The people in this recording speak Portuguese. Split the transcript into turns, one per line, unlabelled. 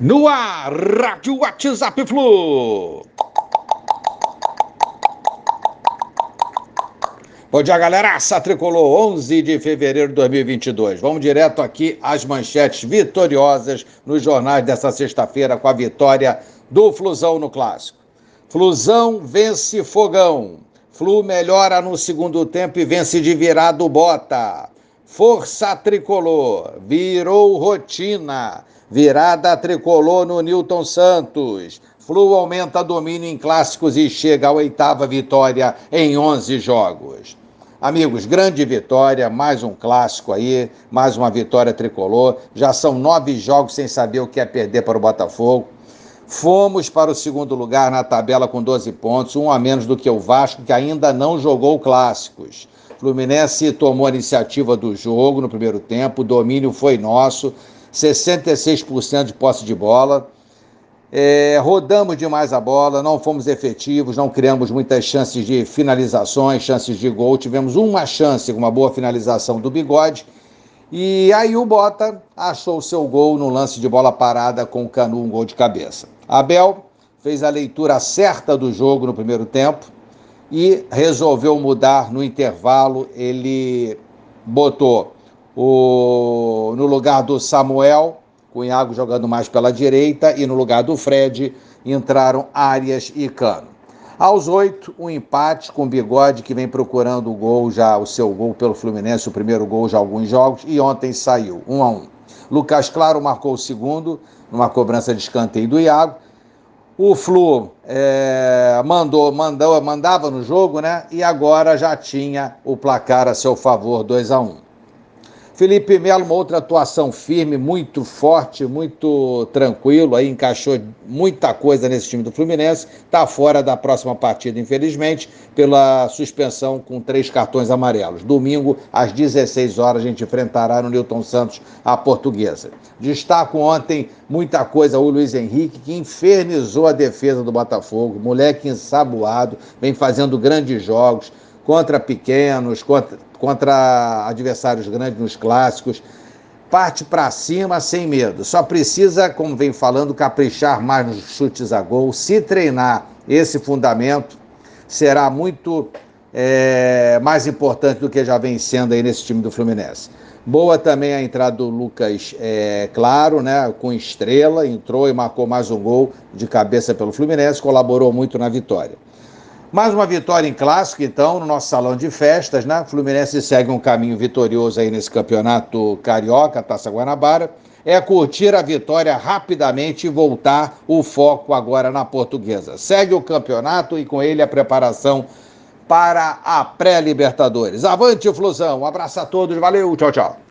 No ar, Rádio WhatsApp Flu. Bom dia, galera. Aça tricolor, 11 de fevereiro de 2022. Vamos direto aqui às manchetes vitoriosas nos jornais dessa sexta-feira com a vitória do Flusão no Clássico. Flusão vence Fogão. Flu melhora no segundo tempo e vence de virado Bota. Força tricolor, virou rotina. Virada tricolor no Newton Santos. Flu aumenta domínio em clássicos e chega à oitava vitória em 11 jogos. Amigos, grande vitória, mais um clássico aí, mais uma vitória tricolor. Já são nove jogos sem saber o que é perder para o Botafogo. Fomos para o segundo lugar na tabela com 12 pontos, um a menos do que o Vasco, que ainda não jogou clássicos. Fluminense tomou a iniciativa do jogo no primeiro tempo, o domínio foi nosso, 66% de posse de bola. É, rodamos demais a bola, não fomos efetivos, não criamos muitas chances de finalizações, chances de gol. Tivemos uma chance com uma boa finalização do bigode. E aí o Bota achou o seu gol no lance de bola parada com o Canu, um gol de cabeça. Abel fez a leitura certa do jogo no primeiro tempo e resolveu mudar no intervalo. Ele botou o, no lugar do Samuel com o Iago jogando mais pela direita e no lugar do Fred entraram Arias e Cano. Aos oito, um empate com o Bigode, que vem procurando o gol já, o seu gol pelo Fluminense, o primeiro gol já alguns jogos, e ontem saiu, um a um. Lucas Claro marcou o segundo, numa cobrança de escanteio do Iago. O Flu é, mandou, mandou, mandava no jogo, né? E agora já tinha o placar a seu favor, 2 a 1 um. Felipe Melo, uma outra atuação firme, muito forte, muito tranquilo, aí encaixou muita coisa nesse time do Fluminense, está fora da próxima partida, infelizmente, pela suspensão com três cartões amarelos. Domingo, às 16 horas, a gente enfrentará no Newton Santos a portuguesa. Destaco ontem muita coisa o Luiz Henrique, que infernizou a defesa do Botafogo, moleque ensaboado, vem fazendo grandes jogos contra pequenos, contra, contra adversários grandes nos clássicos. Parte para cima sem medo. Só precisa, como vem falando, caprichar mais nos chutes a gol. Se treinar esse fundamento, será muito é, mais importante do que já vem sendo aí nesse time do Fluminense. Boa também a entrada do Lucas é, Claro, né? Com estrela, entrou e marcou mais um gol de cabeça pelo Fluminense, colaborou muito na vitória. Mais uma vitória em clássico, então, no nosso salão de festas, né? Fluminense segue um caminho vitorioso aí nesse campeonato carioca, Taça Guanabara. É curtir a vitória rapidamente e voltar o foco agora na portuguesa. Segue o campeonato e com ele a preparação para a pré-Libertadores. Avante, Flusão. Um abraço a todos, valeu, tchau, tchau.